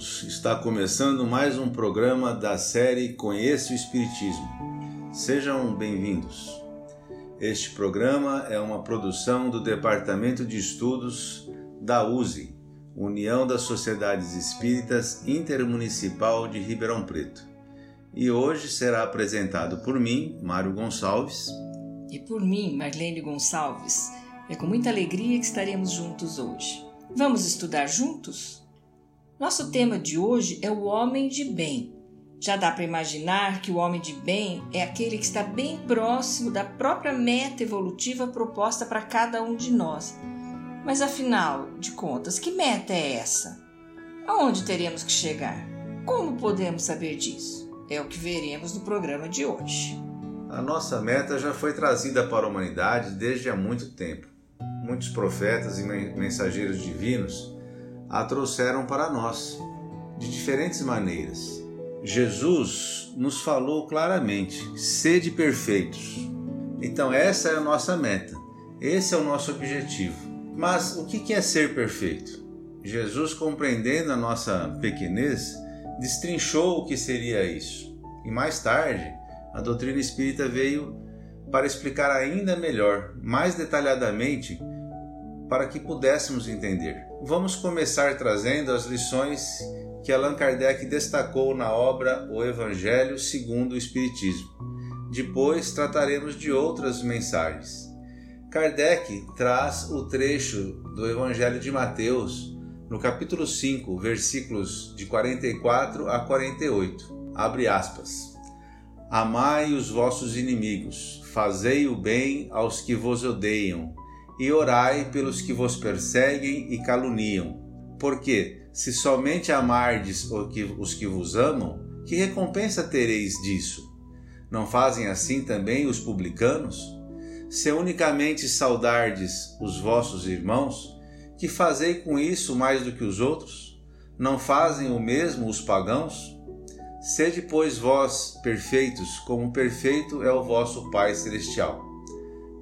Amigos. Está começando mais um programa da série Conheça o Espiritismo. Sejam bem-vindos. Este programa é uma produção do Departamento de Estudos da USE, União das Sociedades Espíritas Intermunicipal de Ribeirão Preto. E hoje será apresentado por mim, Mário Gonçalves. E por mim, Marlene Gonçalves. É com muita alegria que estaremos juntos hoje. Vamos estudar juntos? Nosso tema de hoje é o homem de bem já dá para imaginar que o homem de bem é aquele que está bem próximo da própria meta evolutiva proposta para cada um de nós. Mas afinal de contas, que meta é essa? Aonde teremos que chegar? Como podemos saber disso? É o que veremos no programa de hoje. A nossa meta já foi trazida para a humanidade desde há muito tempo. Muitos profetas e mensageiros divinos a trouxeram para nós de diferentes maneiras Jesus nos falou claramente: sede perfeitos. Então, essa é a nossa meta, esse é o nosso objetivo. Mas o que é ser perfeito? Jesus, compreendendo a nossa pequenez, destrinchou o que seria isso. E mais tarde, a doutrina espírita veio para explicar ainda melhor, mais detalhadamente, para que pudéssemos entender. Vamos começar trazendo as lições que Allan Kardec destacou na obra O Evangelho segundo o Espiritismo. Depois trataremos de outras mensagens. Kardec traz o trecho do Evangelho de Mateus, no capítulo 5, versículos de 44 a 48. Abre aspas. Amai os vossos inimigos, fazei o bem aos que vos odeiam, e orai pelos que vos perseguem e caluniam. Porque se somente amardes os que vos amam, que recompensa tereis disso? Não fazem assim também os publicanos? Se unicamente saudardes os vossos irmãos, que fazei com isso mais do que os outros? Não fazem o mesmo os pagãos? Sede, pois, vós perfeitos, como perfeito é o vosso Pai Celestial.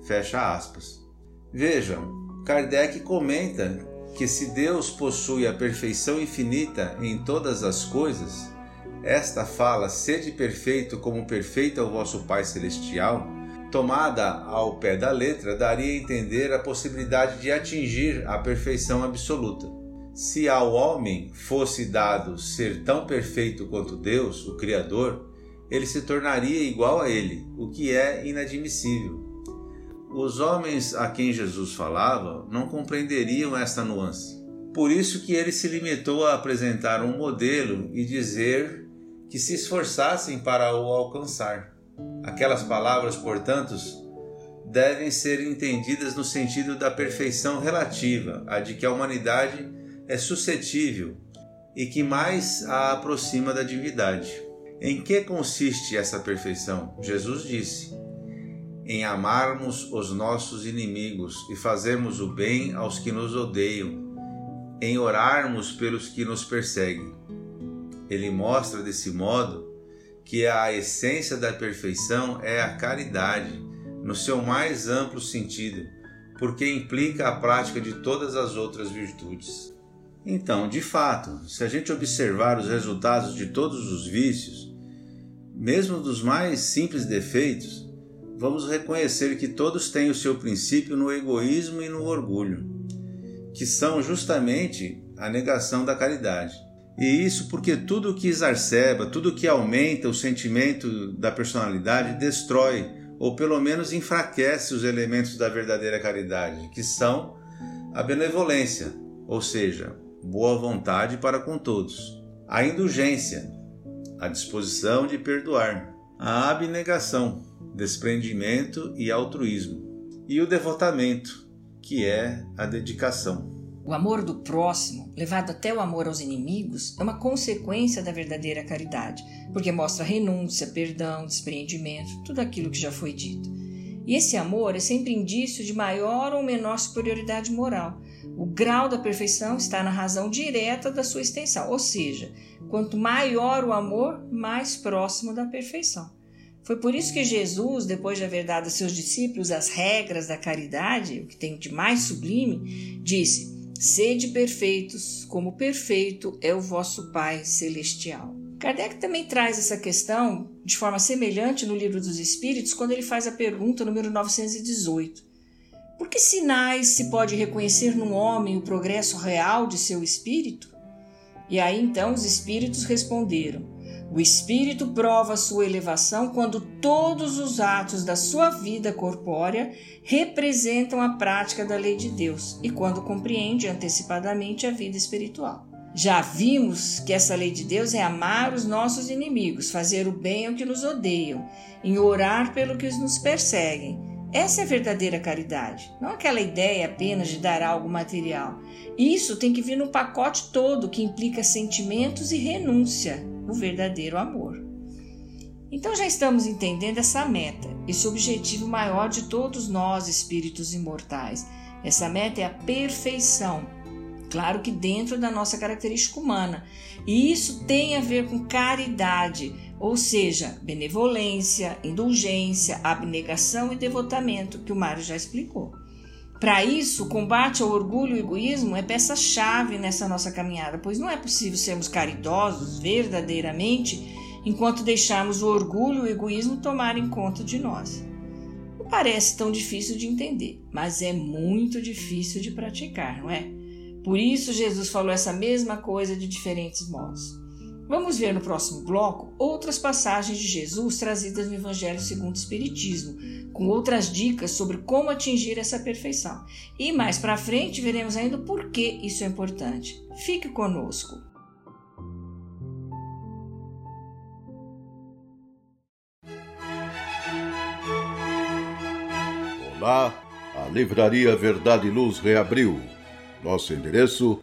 Fecha aspas. Vejam, Kardec comenta que se Deus possui a perfeição infinita em todas as coisas, esta fala, sede perfeito como perfeito é o vosso Pai Celestial, tomada ao pé da letra, daria a entender a possibilidade de atingir a perfeição absoluta. Se ao homem fosse dado ser tão perfeito quanto Deus, o Criador, ele se tornaria igual a ele, o que é inadmissível. Os homens a quem Jesus falava não compreenderiam esta nuance. Por isso que ele se limitou a apresentar um modelo e dizer que se esforçassem para o alcançar. Aquelas palavras, portanto, devem ser entendidas no sentido da perfeição relativa, a de que a humanidade é suscetível e que mais a aproxima da divindade. Em que consiste essa perfeição? Jesus disse: em amarmos os nossos inimigos e fazermos o bem aos que nos odeiam, em orarmos pelos que nos perseguem. Ele mostra desse modo que a essência da perfeição é a caridade, no seu mais amplo sentido, porque implica a prática de todas as outras virtudes. Então, de fato, se a gente observar os resultados de todos os vícios, mesmo dos mais simples defeitos, vamos reconhecer que todos têm o seu princípio no egoísmo e no orgulho, que são justamente a negação da caridade. E isso porque tudo que exacerba, tudo que aumenta o sentimento da personalidade destrói ou pelo menos enfraquece os elementos da verdadeira caridade, que são a benevolência, ou seja, boa vontade para com todos, a indulgência, a disposição de perdoar, a abnegação, desprendimento e altruísmo, e o devotamento, que é a dedicação. O amor do próximo, levado até o amor aos inimigos, é uma consequência da verdadeira caridade, porque mostra renúncia, perdão, despreendimento, tudo aquilo que já foi dito. E esse amor é sempre indício de maior ou menor superioridade moral. O grau da perfeição está na razão direta da sua extensão, ou seja, quanto maior o amor, mais próximo da perfeição. Foi por isso que Jesus, depois de haver dado a seus discípulos as regras da caridade, o que tem de mais sublime, disse: Sede perfeitos, como perfeito é o vosso Pai celestial. Kardec também traz essa questão de forma semelhante no Livro dos Espíritos, quando ele faz a pergunta número 918. Por que sinais se pode reconhecer num homem o progresso real de seu espírito? E aí então os espíritos responderam: O espírito prova sua elevação quando todos os atos da sua vida corpórea representam a prática da lei de Deus e quando compreende antecipadamente a vida espiritual. Já vimos que essa lei de Deus é amar os nossos inimigos, fazer o bem ao que nos odeiam, em orar pelo que nos perseguem. Essa é a verdadeira caridade, não aquela ideia apenas de dar algo material. Isso tem que vir no pacote todo que implica sentimentos e renúncia, o verdadeiro amor. Então já estamos entendendo essa meta, esse objetivo maior de todos nós, espíritos imortais. Essa meta é a perfeição Claro que dentro da nossa característica humana. E isso tem a ver com caridade, ou seja, benevolência, indulgência, abnegação e devotamento, que o Mário já explicou. Para isso, o combate ao orgulho e egoísmo é peça-chave nessa nossa caminhada, pois não é possível sermos caridosos verdadeiramente enquanto deixarmos o orgulho e o egoísmo tomarem conta de nós. Não parece tão difícil de entender, mas é muito difícil de praticar, não é? Por isso, Jesus falou essa mesma coisa de diferentes modos. Vamos ver no próximo bloco outras passagens de Jesus trazidas no Evangelho segundo o Espiritismo, com outras dicas sobre como atingir essa perfeição. E mais para frente veremos ainda por que isso é importante. Fique conosco. Olá, a Livraria Verdade e Luz reabriu nosso endereço: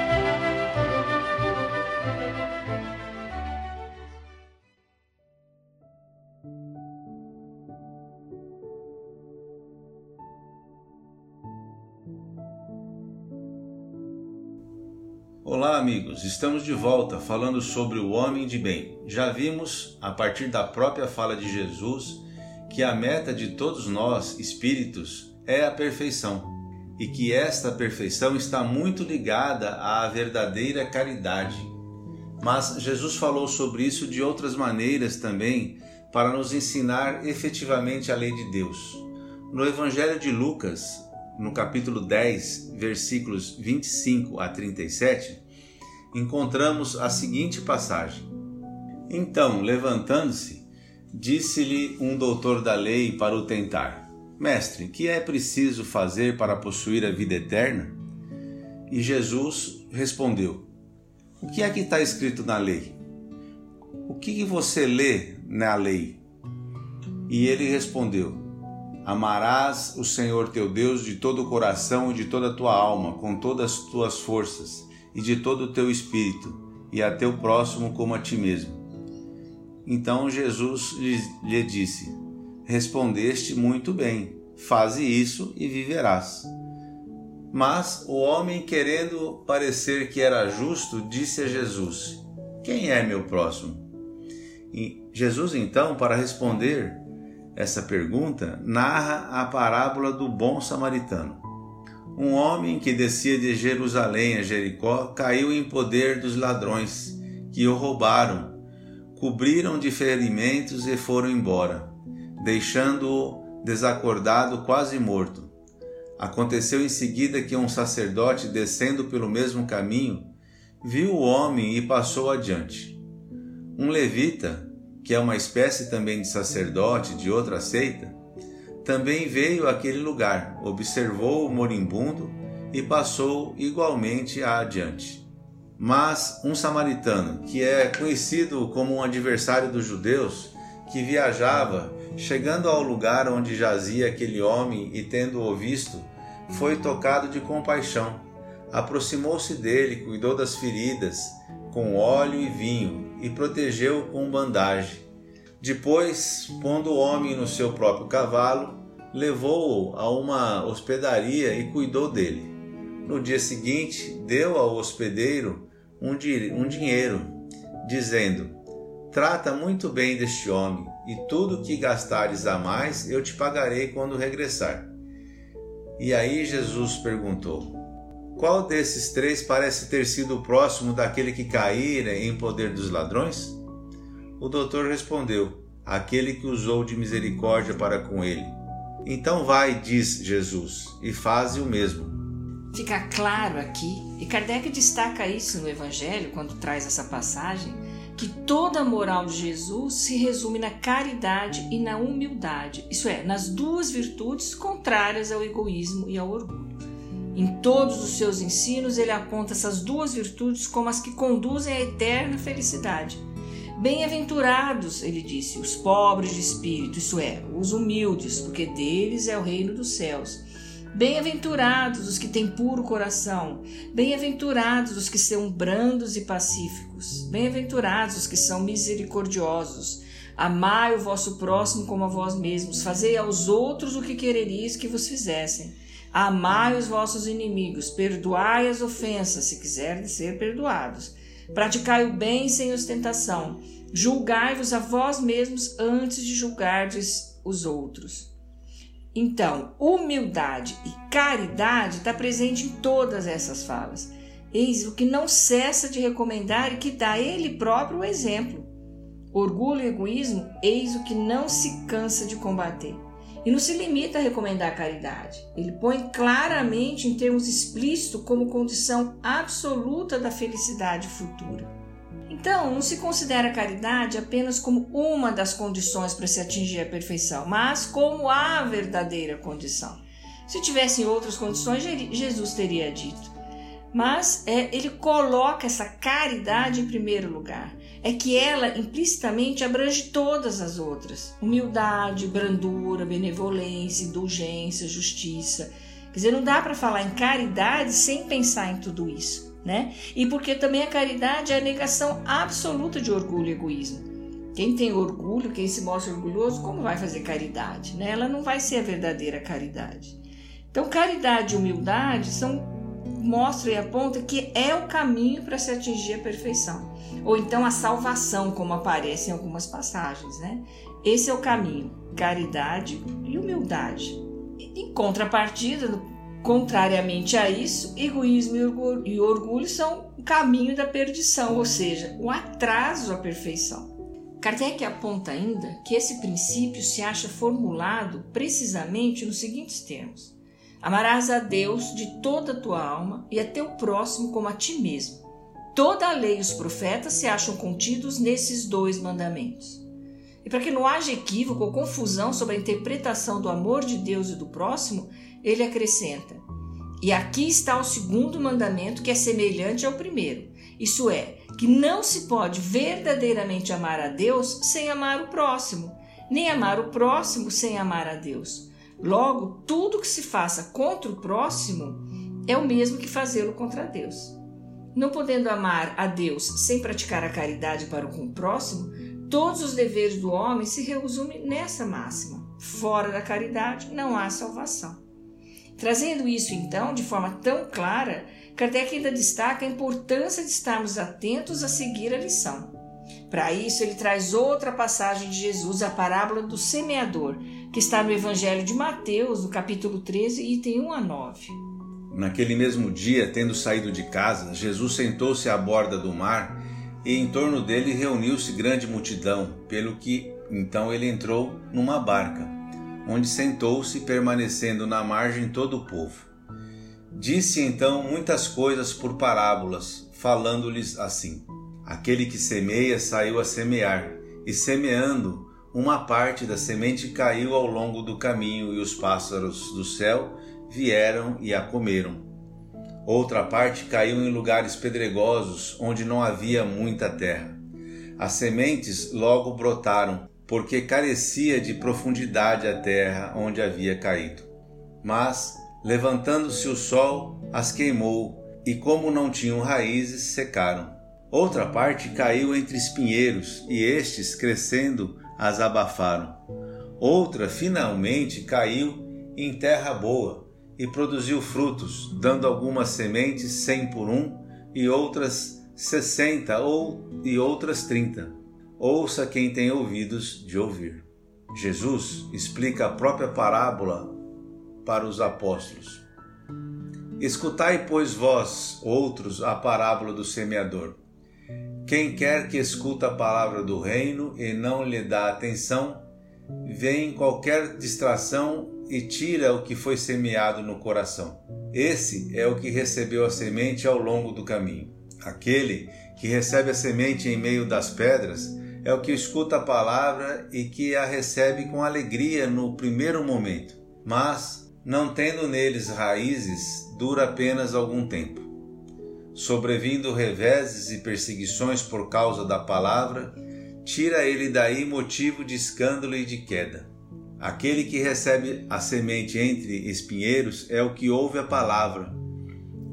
Amigos. Estamos de volta falando sobre o homem de bem. Já vimos, a partir da própria fala de Jesus, que a meta de todos nós, espíritos, é a perfeição e que esta perfeição está muito ligada à verdadeira caridade. Mas Jesus falou sobre isso de outras maneiras também para nos ensinar efetivamente a lei de Deus. No Evangelho de Lucas, no capítulo 10, versículos 25 a 37, encontramos a seguinte passagem: Então, levantando-se, disse-lhe um doutor da lei para o tentar: Mestre, que é preciso fazer para possuir a vida eterna? E Jesus respondeu: O que é que está escrito na lei? O que, que você lê na lei? E ele respondeu: Amarás o Senhor teu Deus de todo o coração e de toda a tua alma, com todas as tuas forças e de todo o teu espírito, e a teu próximo como a ti mesmo. Então Jesus lhe disse: Respondeste muito bem, faze isso e viverás. Mas o homem, querendo parecer que era justo, disse a Jesus: Quem é meu próximo? E Jesus, então, para responder essa pergunta, narra a parábola do bom samaritano. Um homem que descia de Jerusalém a Jericó caiu em poder dos ladrões, que o roubaram, cobriram de ferimentos e foram embora, deixando-o desacordado, quase morto. Aconteceu em seguida que um sacerdote, descendo pelo mesmo caminho, viu o homem e passou adiante. Um levita, que é uma espécie também de sacerdote de outra seita, também veio àquele lugar, observou o moribundo e passou igualmente adiante. Mas um samaritano, que é conhecido como um adversário dos judeus, que viajava, chegando ao lugar onde jazia aquele homem e tendo-o visto, foi tocado de compaixão. Aproximou-se dele, cuidou das feridas com óleo e vinho e protegeu-o com bandagem. Depois, pondo o homem no seu próprio cavalo, levou-o a uma hospedaria e cuidou dele. No dia seguinte, deu ao hospedeiro um, di um dinheiro, dizendo: Trata muito bem deste homem, e tudo que gastares a mais eu te pagarei quando regressar. E aí Jesus perguntou: Qual desses três parece ter sido o próximo daquele que caíra em poder dos ladrões? O doutor respondeu: Aquele que usou de misericórdia para com ele. Então vai, diz Jesus, e faze o mesmo. Fica claro aqui, e Kardec destaca isso no Evangelho quando traz essa passagem, que toda a moral de Jesus se resume na caridade e na humildade, isso é, nas duas virtudes contrárias ao egoísmo e ao orgulho. Em todos os seus ensinos, ele aponta essas duas virtudes como as que conduzem à eterna felicidade. Bem-aventurados, ele disse, os pobres de espírito, isso é, os humildes, porque deles é o reino dos céus. Bem-aventurados os que têm puro coração, bem-aventurados os que são brandos e pacíficos, bem-aventurados os que são misericordiosos. Amai o vosso próximo como a vós mesmos, fazei aos outros o que quereris que vos fizessem. Amai os vossos inimigos, perdoai as ofensas, se quiserem ser perdoados. Praticai o bem sem ostentação, julgai-vos a vós mesmos antes de julgardes os outros. Então, humildade e caridade está presente em todas essas falas. Eis o que não cessa de recomendar e que dá ele próprio o exemplo. Orgulho e egoísmo, eis o que não se cansa de combater. E não se limita a recomendar a caridade. Ele põe claramente, em termos explícitos, como condição absoluta da felicidade futura. Então, não se considera a caridade apenas como uma das condições para se atingir a perfeição, mas como a verdadeira condição. Se tivessem outras condições, Jesus teria dito. Mas é, ele coloca essa caridade em primeiro lugar. É que ela implicitamente abrange todas as outras: humildade, brandura, benevolência, indulgência, justiça. Quer dizer, não dá para falar em caridade sem pensar em tudo isso né? E porque também a caridade é a negação absoluta de orgulho e egoísmo. Quem tem orgulho, quem se mostra orgulhoso, como vai fazer caridade? Né? Ela não vai ser a verdadeira caridade. Então, caridade e humildade são mostra e aponta que é o caminho para se atingir a perfeição, ou então a salvação, como aparece em algumas passagens, né? Esse é o caminho, caridade e humildade. Em contrapartida, Contrariamente a isso, egoísmo e orgulho são o caminho da perdição, ou seja, o atraso à perfeição. Kardec aponta ainda que esse princípio se acha formulado precisamente nos seguintes termos: Amarás a Deus de toda a tua alma e a teu próximo como a ti mesmo. Toda a lei e os profetas se acham contidos nesses dois mandamentos. E para que não haja equívoco ou confusão sobre a interpretação do amor de Deus e do próximo, ele acrescenta: E aqui está o segundo mandamento, que é semelhante ao primeiro: Isso é, que não se pode verdadeiramente amar a Deus sem amar o próximo, nem amar o próximo sem amar a Deus. Logo, tudo que se faça contra o próximo é o mesmo que fazê-lo contra Deus. Não podendo amar a Deus sem praticar a caridade para com o próximo, todos os deveres do homem se resumem nessa máxima: fora da caridade não há salvação. Trazendo isso então de forma tão clara, Kardec ainda destaca a importância de estarmos atentos a seguir a lição. Para isso, ele traz outra passagem de Jesus, a parábola do semeador, que está no Evangelho de Mateus, no capítulo 13, item 1 a 9. Naquele mesmo dia, tendo saído de casa, Jesus sentou-se à borda do mar e em torno dele reuniu-se grande multidão, pelo que então ele entrou numa barca, onde sentou-se, permanecendo na margem todo o povo. Disse então muitas coisas por parábolas, falando-lhes assim: Aquele que semeia saiu a semear, e semeando, uma parte da semente caiu ao longo do caminho, e os pássaros do céu vieram e a comeram. Outra parte caiu em lugares pedregosos, onde não havia muita terra. As sementes logo brotaram, porque carecia de profundidade a terra onde havia caído. Mas, levantando-se o sol, as queimou, e como não tinham raízes, secaram. Outra parte caiu entre espinheiros, e estes, crescendo, as abafaram. Outra, finalmente, caiu em terra boa, e produziu frutos, dando algumas sementes cem por um e outras sessenta ou e outras trinta. Ouça quem tem ouvidos de ouvir. Jesus explica a própria parábola para os apóstolos. Escutai, pois, vós, outros, a parábola do semeador. Quem quer que escuta a palavra do reino e não lhe dá atenção, vem qualquer distração e tira o que foi semeado no coração. Esse é o que recebeu a semente ao longo do caminho. Aquele que recebe a semente em meio das pedras é o que escuta a palavra e que a recebe com alegria no primeiro momento, mas, não tendo neles raízes, dura apenas algum tempo. Sobrevindo reveses e perseguições por causa da palavra, tira ele daí motivo de escândalo e de queda. Aquele que recebe a semente entre espinheiros é o que ouve a palavra,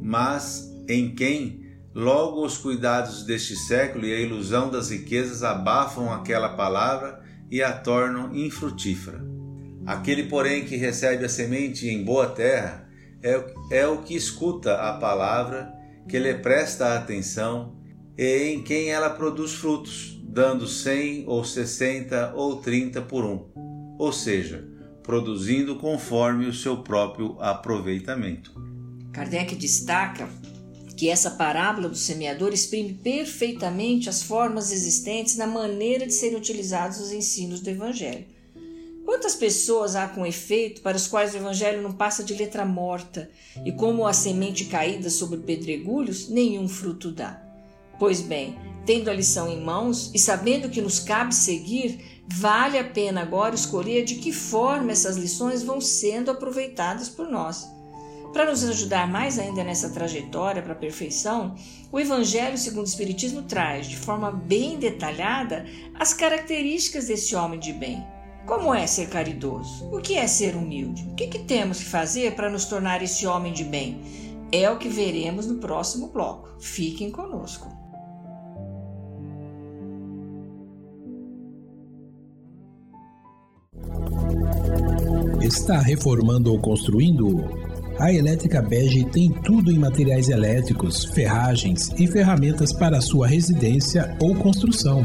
mas em quem logo os cuidados deste século e a ilusão das riquezas abafam aquela palavra e a tornam infrutífera. Aquele, porém, que recebe a semente em boa terra é, é o que escuta a palavra, que lhe presta atenção e em quem ela produz frutos, dando cem ou sessenta ou trinta por um ou seja, produzindo conforme o seu próprio aproveitamento. Kardec destaca que essa parábola do semeador exprime perfeitamente as formas existentes na maneira de serem utilizados os ensinos do Evangelho. Quantas pessoas há com efeito para os quais o Evangelho não passa de letra morta e, como a semente caída sobre pedregulhos, nenhum fruto dá? Pois bem, tendo a lição em mãos e sabendo que nos cabe seguir, Vale a pena agora escolher de que forma essas lições vão sendo aproveitadas por nós. Para nos ajudar mais ainda nessa trajetória para a perfeição, o Evangelho segundo o Espiritismo traz, de forma bem detalhada, as características desse homem de bem. Como é ser caridoso? O que é ser humilde? O que, que temos que fazer para nos tornar esse homem de bem? É o que veremos no próximo bloco. Fiquem conosco. Está reformando ou construindo? A Elétrica Bege tem tudo em materiais elétricos, ferragens e ferramentas para sua residência ou construção.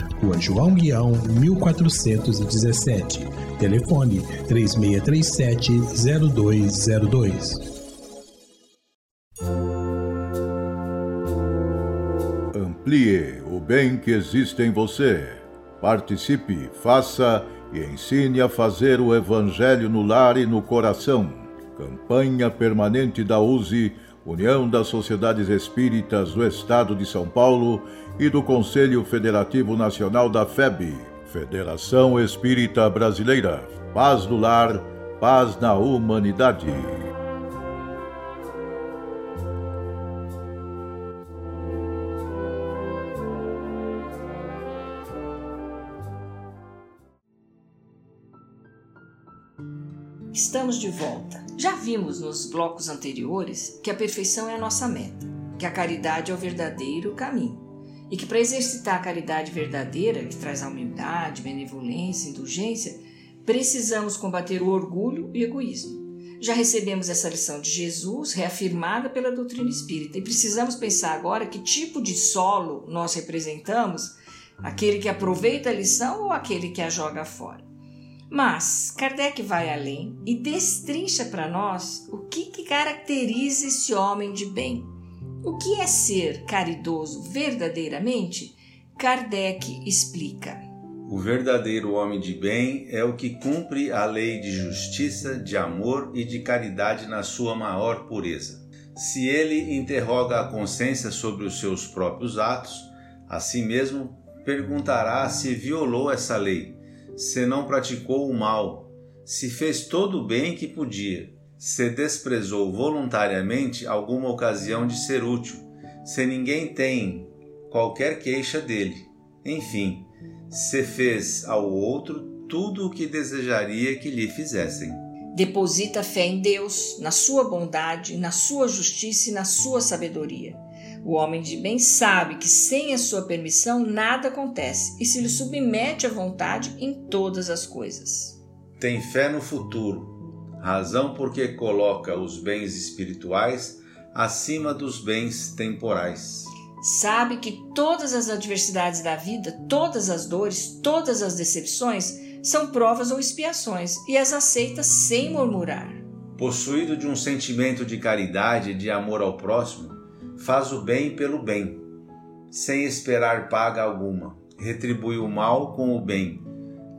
Rua João Guião, 1417. Telefone 3637-0202. Amplie o bem que existe em você. Participe, faça e ensine a fazer o Evangelho no lar e no coração. Campanha permanente da USE, União das Sociedades Espíritas do Estado de São Paulo e do Conselho Federativo Nacional da FEB, Federação Espírita Brasileira. Paz no lar, paz na humanidade. Estamos de volta. Já vimos nos blocos anteriores que a perfeição é a nossa meta, que a caridade é o verdadeiro caminho e que para exercitar a caridade verdadeira, que traz a humildade, benevolência, indulgência, precisamos combater o orgulho e o egoísmo. Já recebemos essa lição de Jesus, reafirmada pela doutrina espírita, e precisamos pensar agora que tipo de solo nós representamos: aquele que aproveita a lição ou aquele que a joga fora. Mas Kardec vai além e destrincha para nós o que, que caracteriza esse homem de bem. O que é ser caridoso verdadeiramente? Kardec explica. O verdadeiro homem de bem é o que cumpre a lei de justiça, de amor e de caridade na sua maior pureza. Se ele interroga a consciência sobre os seus próprios atos, a si mesmo perguntará se violou essa lei se não praticou o mal, se fez todo o bem que podia, se desprezou voluntariamente alguma ocasião de ser útil, se ninguém tem qualquer queixa dele. Enfim, se fez ao outro tudo o que desejaria que lhe fizessem. Deposita fé em Deus, na sua bondade, na sua justiça e na sua sabedoria. O homem de bem sabe que sem a sua permissão nada acontece e se lhe submete à vontade em todas as coisas. Tem fé no futuro, razão porque coloca os bens espirituais acima dos bens temporais. Sabe que todas as adversidades da vida, todas as dores, todas as decepções são provas ou expiações e as aceita sem murmurar. Possuído de um sentimento de caridade e de amor ao próximo, faz o bem pelo bem, sem esperar paga alguma, retribui o mal com o bem,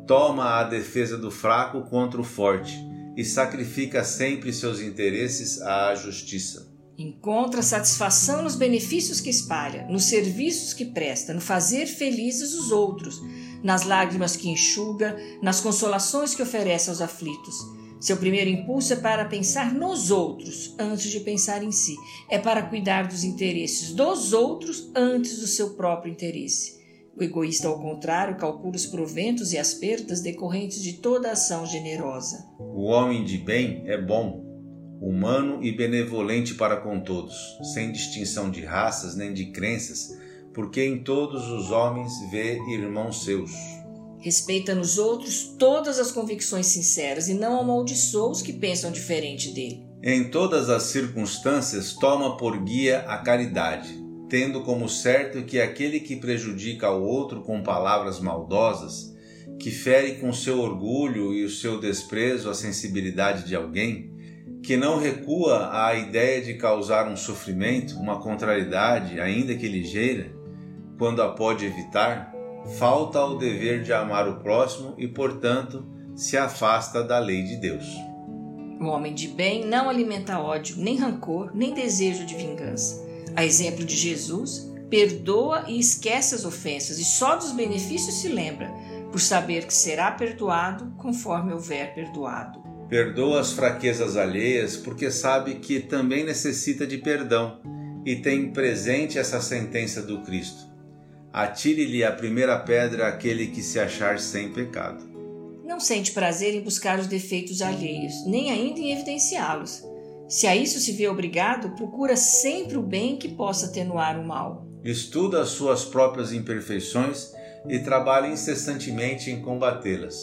toma a defesa do fraco contra o forte e sacrifica sempre seus interesses à justiça. Encontra satisfação nos benefícios que espalha, nos serviços que presta, no fazer felizes os outros, nas lágrimas que enxuga, nas consolações que oferece aos aflitos seu primeiro impulso é para pensar nos outros antes de pensar em si. É para cuidar dos interesses dos outros antes do seu próprio interesse. O egoísta, ao contrário, calcula os proventos e as perdas decorrentes de toda ação generosa. O homem de bem é bom, humano e benevolente para com todos, sem distinção de raças nem de crenças, porque em todos os homens vê irmãos seus. Respeita nos outros todas as convicções sinceras e não amaldiçoa os que pensam diferente dele. Em todas as circunstâncias, toma por guia a caridade, tendo como certo que aquele que prejudica o outro com palavras maldosas, que fere com seu orgulho e o seu desprezo a sensibilidade de alguém, que não recua à ideia de causar um sofrimento, uma contrariedade, ainda que ligeira, quando a pode evitar, falta ao dever de amar o próximo e, portanto, se afasta da lei de Deus. O homem de bem não alimenta ódio, nem rancor, nem desejo de vingança. A exemplo de Jesus, perdoa e esquece as ofensas e só dos benefícios se lembra, por saber que será perdoado conforme houver perdoado. Perdoa as fraquezas alheias porque sabe que também necessita de perdão e tem presente essa sentença do Cristo atire-lhe a primeira pedra aquele que se achar sem pecado. Não sente prazer em buscar os defeitos alheios, nem ainda em evidenciá-los. Se a isso se vê obrigado, procura sempre o bem que possa atenuar o mal. Estuda as suas próprias imperfeições e trabalha incessantemente em combatê-las.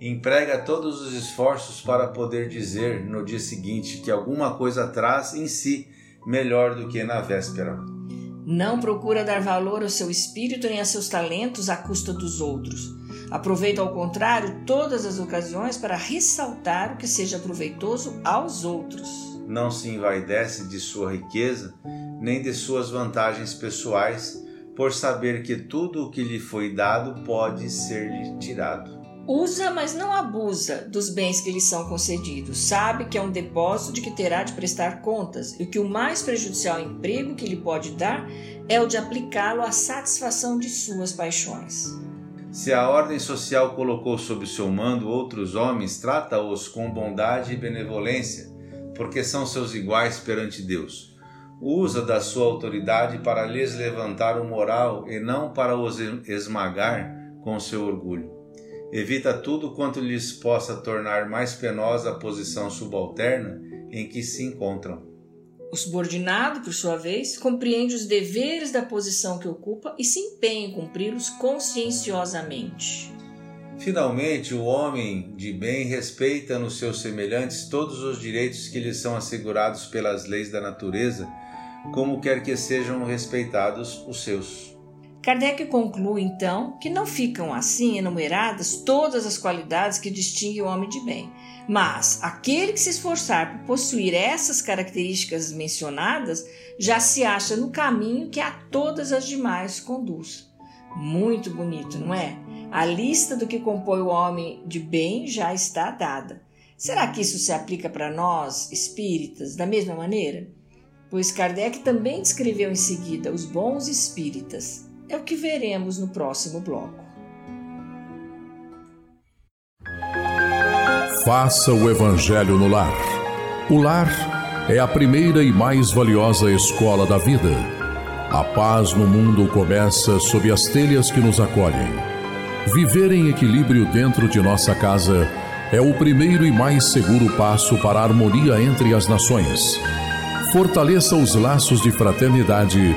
Emprega todos os esforços para poder dizer no dia seguinte que alguma coisa traz em si melhor do que na véspera. Não procura dar valor ao seu espírito nem a seus talentos à custa dos outros. Aproveita, ao contrário, todas as ocasiões para ressaltar o que seja proveitoso aos outros. Não se envaidece de sua riqueza, nem de suas vantagens pessoais, por saber que tudo o que lhe foi dado pode ser-lhe tirado. Usa, mas não abusa dos bens que lhe são concedidos. Sabe que é um depósito de que terá de prestar contas e que o mais prejudicial emprego que lhe pode dar é o de aplicá-lo à satisfação de suas paixões. Se a ordem social colocou sob seu mando outros homens, trata-os com bondade e benevolência, porque são seus iguais perante Deus. Usa da sua autoridade para lhes levantar o moral e não para os esmagar com seu orgulho. Evita tudo quanto lhes possa tornar mais penosa a posição subalterna em que se encontram. O subordinado, por sua vez, compreende os deveres da posição que ocupa e se empenha em cumpri-los conscienciosamente. Finalmente, o homem de bem respeita nos seus semelhantes todos os direitos que lhes são assegurados pelas leis da natureza, como quer que sejam respeitados os seus. Kardec conclui então que não ficam assim enumeradas todas as qualidades que distinguem o homem de bem, mas aquele que se esforçar por possuir essas características mencionadas já se acha no caminho que a todas as demais conduz. Muito bonito, não é? A lista do que compõe o homem de bem já está dada. Será que isso se aplica para nós, espíritas, da mesma maneira? Pois Kardec também descreveu em seguida os bons espíritas é o que veremos no próximo bloco. Faça o Evangelho no lar. O lar é a primeira e mais valiosa escola da vida. A paz no mundo começa sob as telhas que nos acolhem. Viver em equilíbrio dentro de nossa casa é o primeiro e mais seguro passo para a harmonia entre as nações. Fortaleça os laços de fraternidade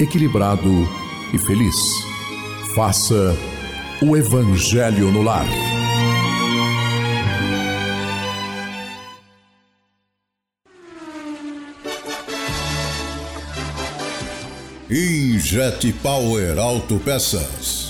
equilibrado e feliz. Faça o Evangelho no lar. Injet Power Autopeças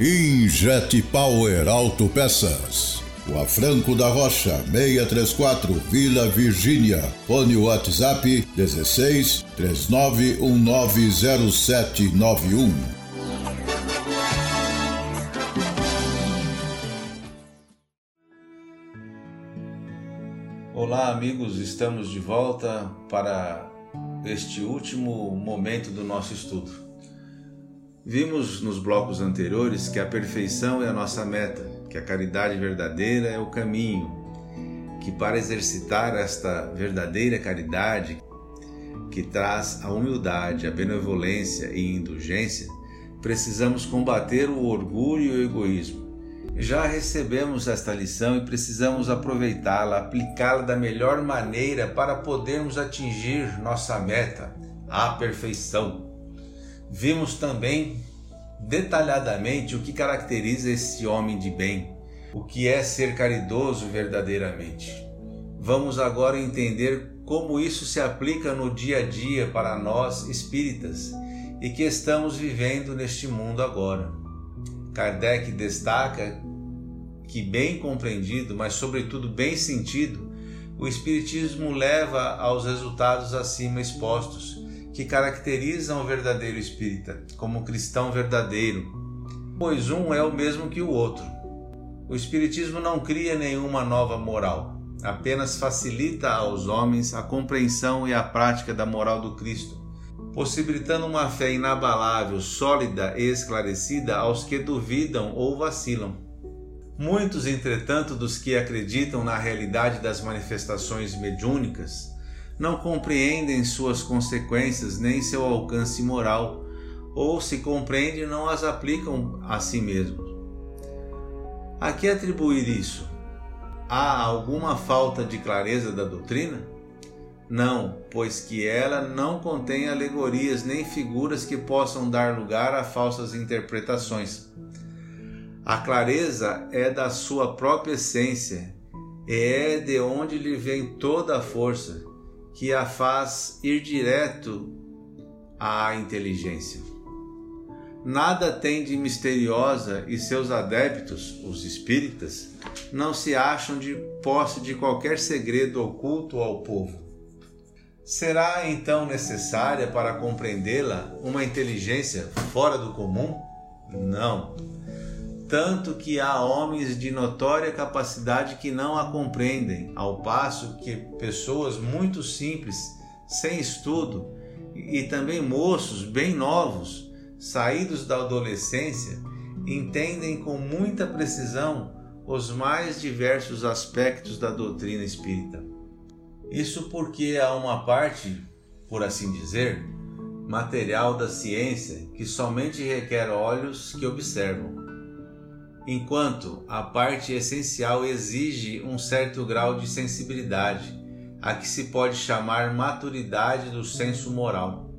Injet Power Autopeças. Rua Franco da Rocha, 634, Vila Virgínia. Fone WhatsApp 16 39190791. Olá, amigos, estamos de volta para este último momento do nosso estudo. Vimos nos blocos anteriores que a perfeição é a nossa meta, que a caridade verdadeira é o caminho, que para exercitar esta verdadeira caridade, que traz a humildade, a benevolência e indulgência, precisamos combater o orgulho e o egoísmo. Já recebemos esta lição e precisamos aproveitá-la, aplicá-la da melhor maneira para podermos atingir nossa meta, a perfeição. Vimos também detalhadamente o que caracteriza esse homem de bem, o que é ser caridoso verdadeiramente. Vamos agora entender como isso se aplica no dia a dia para nós espíritas e que estamos vivendo neste mundo agora. Kardec destaca que, bem compreendido, mas sobretudo bem sentido, o Espiritismo leva aos resultados acima expostos que caracterizam o verdadeiro espírita como cristão verdadeiro, pois um é o mesmo que o outro. O Espiritismo não cria nenhuma nova moral, apenas facilita aos homens a compreensão e a prática da moral do Cristo, possibilitando uma fé inabalável, sólida e esclarecida aos que duvidam ou vacilam. Muitos, entretanto, dos que acreditam na realidade das manifestações mediúnicas não compreendem suas consequências nem seu alcance moral, ou se compreendem, não as aplicam a si mesmos. A que atribuir isso? Há alguma falta de clareza da doutrina? Não, pois que ela não contém alegorias nem figuras que possam dar lugar a falsas interpretações. A clareza é da sua própria essência, e é de onde lhe vem toda a força, que a faz ir direto à inteligência. Nada tem de misteriosa e seus adeptos, os espíritas, não se acham de posse de qualquer segredo oculto ao povo. Será então necessária para compreendê-la uma inteligência fora do comum? Não. Tanto que há homens de notória capacidade que não a compreendem, ao passo que pessoas muito simples, sem estudo, e também moços bem novos, saídos da adolescência, entendem com muita precisão os mais diversos aspectos da doutrina espírita. Isso porque há uma parte, por assim dizer, material da ciência que somente requer olhos que observam enquanto a parte essencial exige um certo grau de sensibilidade, a que se pode chamar maturidade do senso moral.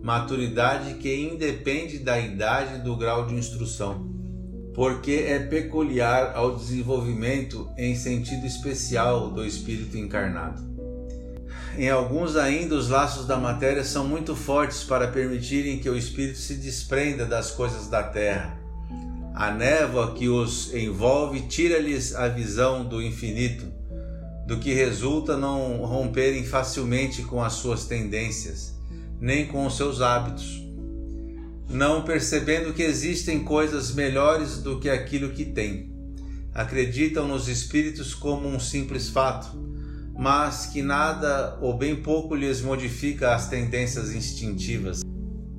Maturidade que independe da idade e do grau de instrução, porque é peculiar ao desenvolvimento em sentido especial do espírito encarnado. Em alguns ainda os laços da matéria são muito fortes para permitirem que o espírito se desprenda das coisas da terra a névoa que os envolve tira-lhes a visão do infinito, do que resulta não romperem facilmente com as suas tendências, nem com os seus hábitos, não percebendo que existem coisas melhores do que aquilo que têm. Acreditam nos espíritos como um simples fato, mas que nada ou bem pouco lhes modifica as tendências instintivas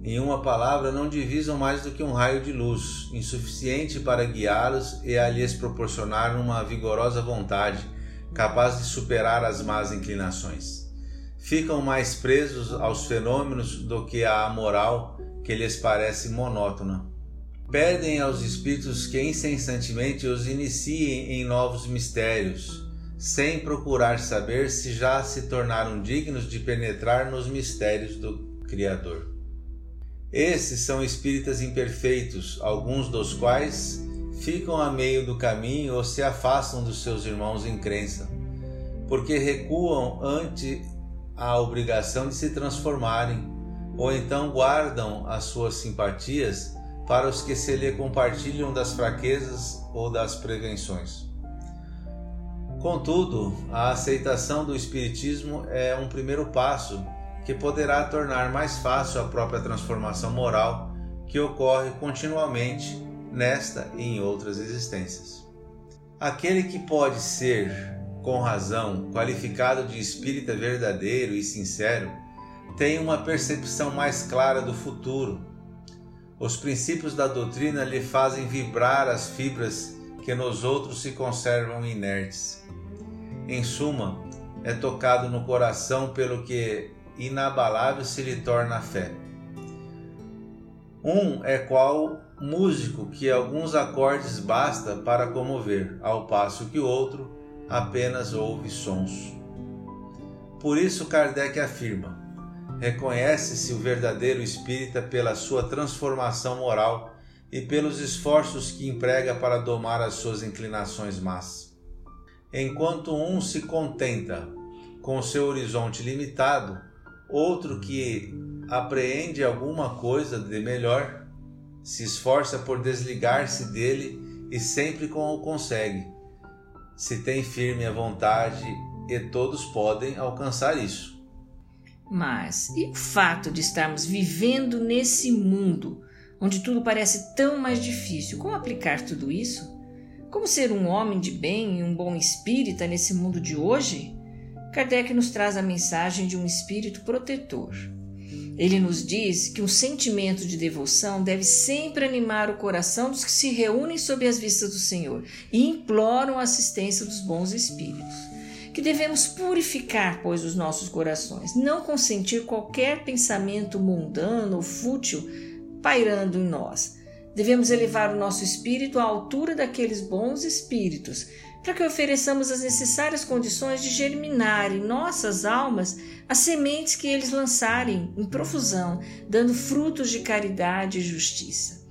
em uma palavra, não divisam mais do que um raio de luz, insuficiente para guiá-los e a lhes proporcionar uma vigorosa vontade, capaz de superar as más inclinações. Ficam mais presos aos fenômenos do que à moral que lhes parece monótona. Pedem aos espíritos que incessantemente os iniciem em novos mistérios, sem procurar saber se já se tornaram dignos de penetrar nos mistérios do Criador. Esses são espíritas imperfeitos, alguns dos quais ficam a meio do caminho ou se afastam dos seus irmãos em crença, porque recuam ante a obrigação de se transformarem, ou então guardam as suas simpatias para os que se lhe compartilham das fraquezas ou das prevenções. Contudo, a aceitação do Espiritismo é um primeiro passo que poderá tornar mais fácil a própria transformação moral que ocorre continuamente nesta e em outras existências. Aquele que pode ser, com razão, qualificado de espírita verdadeiro e sincero, tem uma percepção mais clara do futuro. Os princípios da doutrina lhe fazem vibrar as fibras que nos outros se conservam inertes. Em suma, é tocado no coração pelo que inabalável se lhe torna a fé. Um é qual músico que alguns acordes basta para comover, ao passo que o outro apenas ouve sons. Por isso Kardec afirma: reconhece-se o verdadeiro espírita pela sua transformação moral e pelos esforços que emprega para domar as suas inclinações más. Enquanto um se contenta com seu horizonte limitado, outro que apreende alguma coisa de melhor, se esforça por desligar-se dele e sempre o consegue. Se tem firme a vontade e todos podem alcançar isso. Mas e o fato de estarmos vivendo nesse mundo onde tudo parece tão mais difícil? Como aplicar tudo isso? Como ser um homem de bem e um bom espírita nesse mundo de hoje? Kardec nos traz a mensagem de um espírito protetor. Ele nos diz que um sentimento de devoção deve sempre animar o coração dos que se reúnem sob as vistas do Senhor e imploram a assistência dos bons espíritos. Que devemos purificar, pois, os nossos corações, não consentir qualquer pensamento mundano ou fútil pairando em nós. Devemos elevar o nosso espírito à altura daqueles bons espíritos para que ofereçamos as necessárias condições de germinar em nossas almas as sementes que eles lançarem em profusão, dando frutos de caridade e justiça.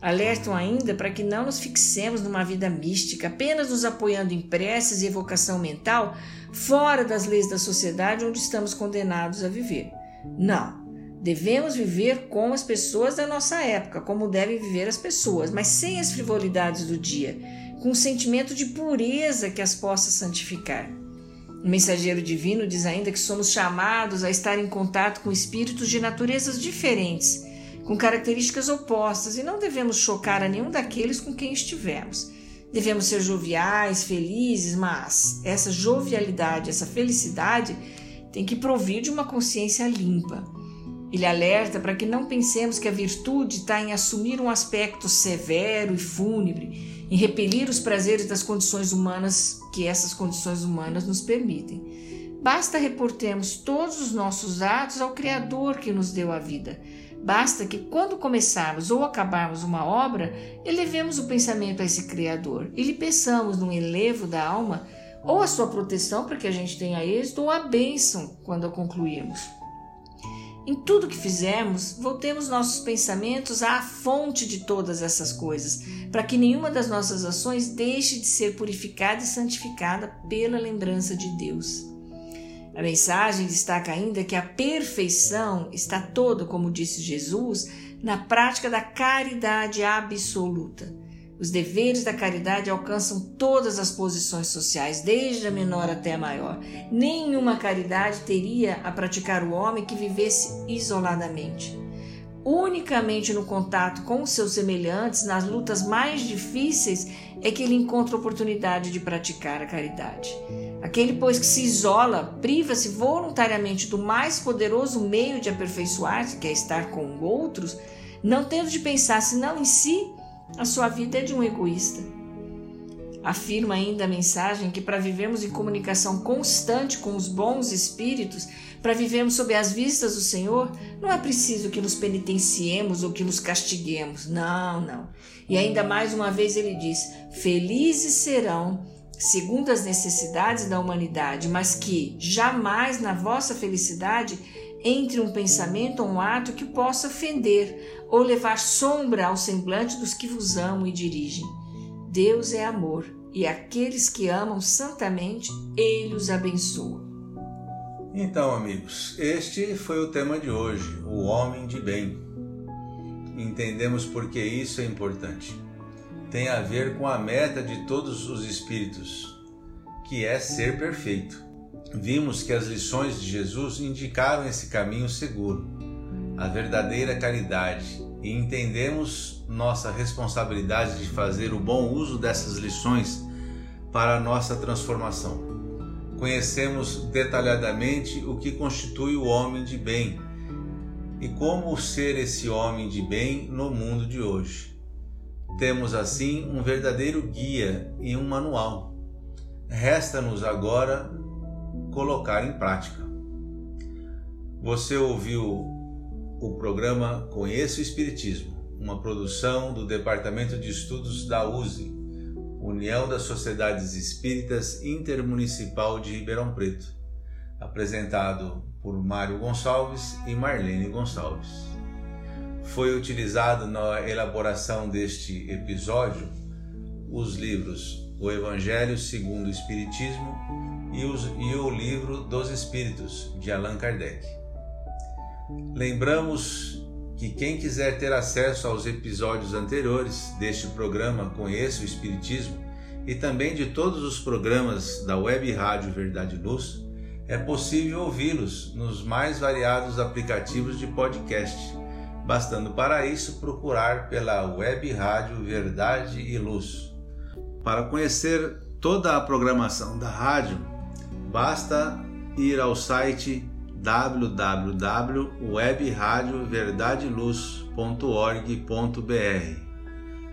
Alertam ainda para que não nos fixemos numa vida mística, apenas nos apoiando em preces e evocação mental fora das leis da sociedade onde estamos condenados a viver. Não. Devemos viver com as pessoas da nossa época, como devem viver as pessoas, mas sem as frivolidades do dia com um sentimento de pureza que as possa santificar. O mensageiro divino diz ainda que somos chamados a estar em contato com espíritos de naturezas diferentes, com características opostas, e não devemos chocar a nenhum daqueles com quem estivermos. Devemos ser joviais, felizes, mas essa jovialidade, essa felicidade tem que provir de uma consciência limpa. Ele alerta para que não pensemos que a virtude está em assumir um aspecto severo e fúnebre em repelir os prazeres das condições humanas que essas condições humanas nos permitem. Basta reportemos todos os nossos atos ao Criador que nos deu a vida. Basta que, quando começarmos ou acabarmos uma obra, elevemos o pensamento a esse Criador e lhe peçamos, num elevo da alma, ou a sua proteção para que a gente tenha êxito, ou a bênção quando a concluirmos. Em tudo que fizermos, voltemos nossos pensamentos à fonte de todas essas coisas, para que nenhuma das nossas ações deixe de ser purificada e santificada pela lembrança de Deus. A mensagem destaca ainda que a perfeição está toda, como disse Jesus, na prática da caridade absoluta. Os deveres da caridade alcançam todas as posições sociais, desde a menor até a maior. Nenhuma caridade teria a praticar o homem que vivesse isoladamente. Unicamente no contato com seus semelhantes, nas lutas mais difíceis, é que ele encontra oportunidade de praticar a caridade. Aquele, pois, que se isola, priva-se voluntariamente do mais poderoso meio de aperfeiçoar-se, que é estar com outros, não tendo de pensar senão em si, a sua vida é de um egoísta. Afirma ainda a mensagem que para vivermos em comunicação constante com os bons espíritos, para vivermos sob as vistas do Senhor, não é preciso que nos penitenciemos ou que nos castiguemos. Não, não. E ainda mais uma vez ele diz: Felizes serão, segundo as necessidades da humanidade, mas que jamais na vossa felicidade entre um pensamento ou um ato que possa ofender ou levar sombra ao semblante dos que vos amam e dirigem. Deus é amor, e aqueles que amam santamente, Ele os abençoa. Então, amigos, este foi o tema de hoje, o homem de bem. Entendemos por que isso é importante. Tem a ver com a meta de todos os espíritos, que é ser perfeito vimos que as lições de Jesus indicaram esse caminho seguro, a verdadeira caridade, e entendemos nossa responsabilidade de fazer o bom uso dessas lições para a nossa transformação. Conhecemos detalhadamente o que constitui o homem de bem e como ser esse homem de bem no mundo de hoje. Temos assim um verdadeiro guia e um manual. Resta-nos agora colocar em prática. Você ouviu o programa Conheça o Espiritismo, uma produção do Departamento de Estudos da USE, União das Sociedades Espíritas Intermunicipal de Ribeirão Preto, apresentado por Mário Gonçalves e Marlene Gonçalves. Foi utilizado na elaboração deste episódio os livros O Evangelho segundo o Espiritismo e, os, e o Livro dos Espíritos, de Allan Kardec. Lembramos que quem quiser ter acesso aos episódios anteriores deste programa Conheça o Espiritismo e também de todos os programas da Web Rádio Verdade e Luz, é possível ouvi-los nos mais variados aplicativos de podcast, bastando para isso procurar pela Web Rádio Verdade e Luz. Para conhecer toda a programação da rádio, basta ir ao site www.webradioverdadeluz.org.br.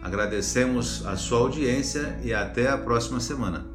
Agradecemos a sua audiência e até a próxima semana.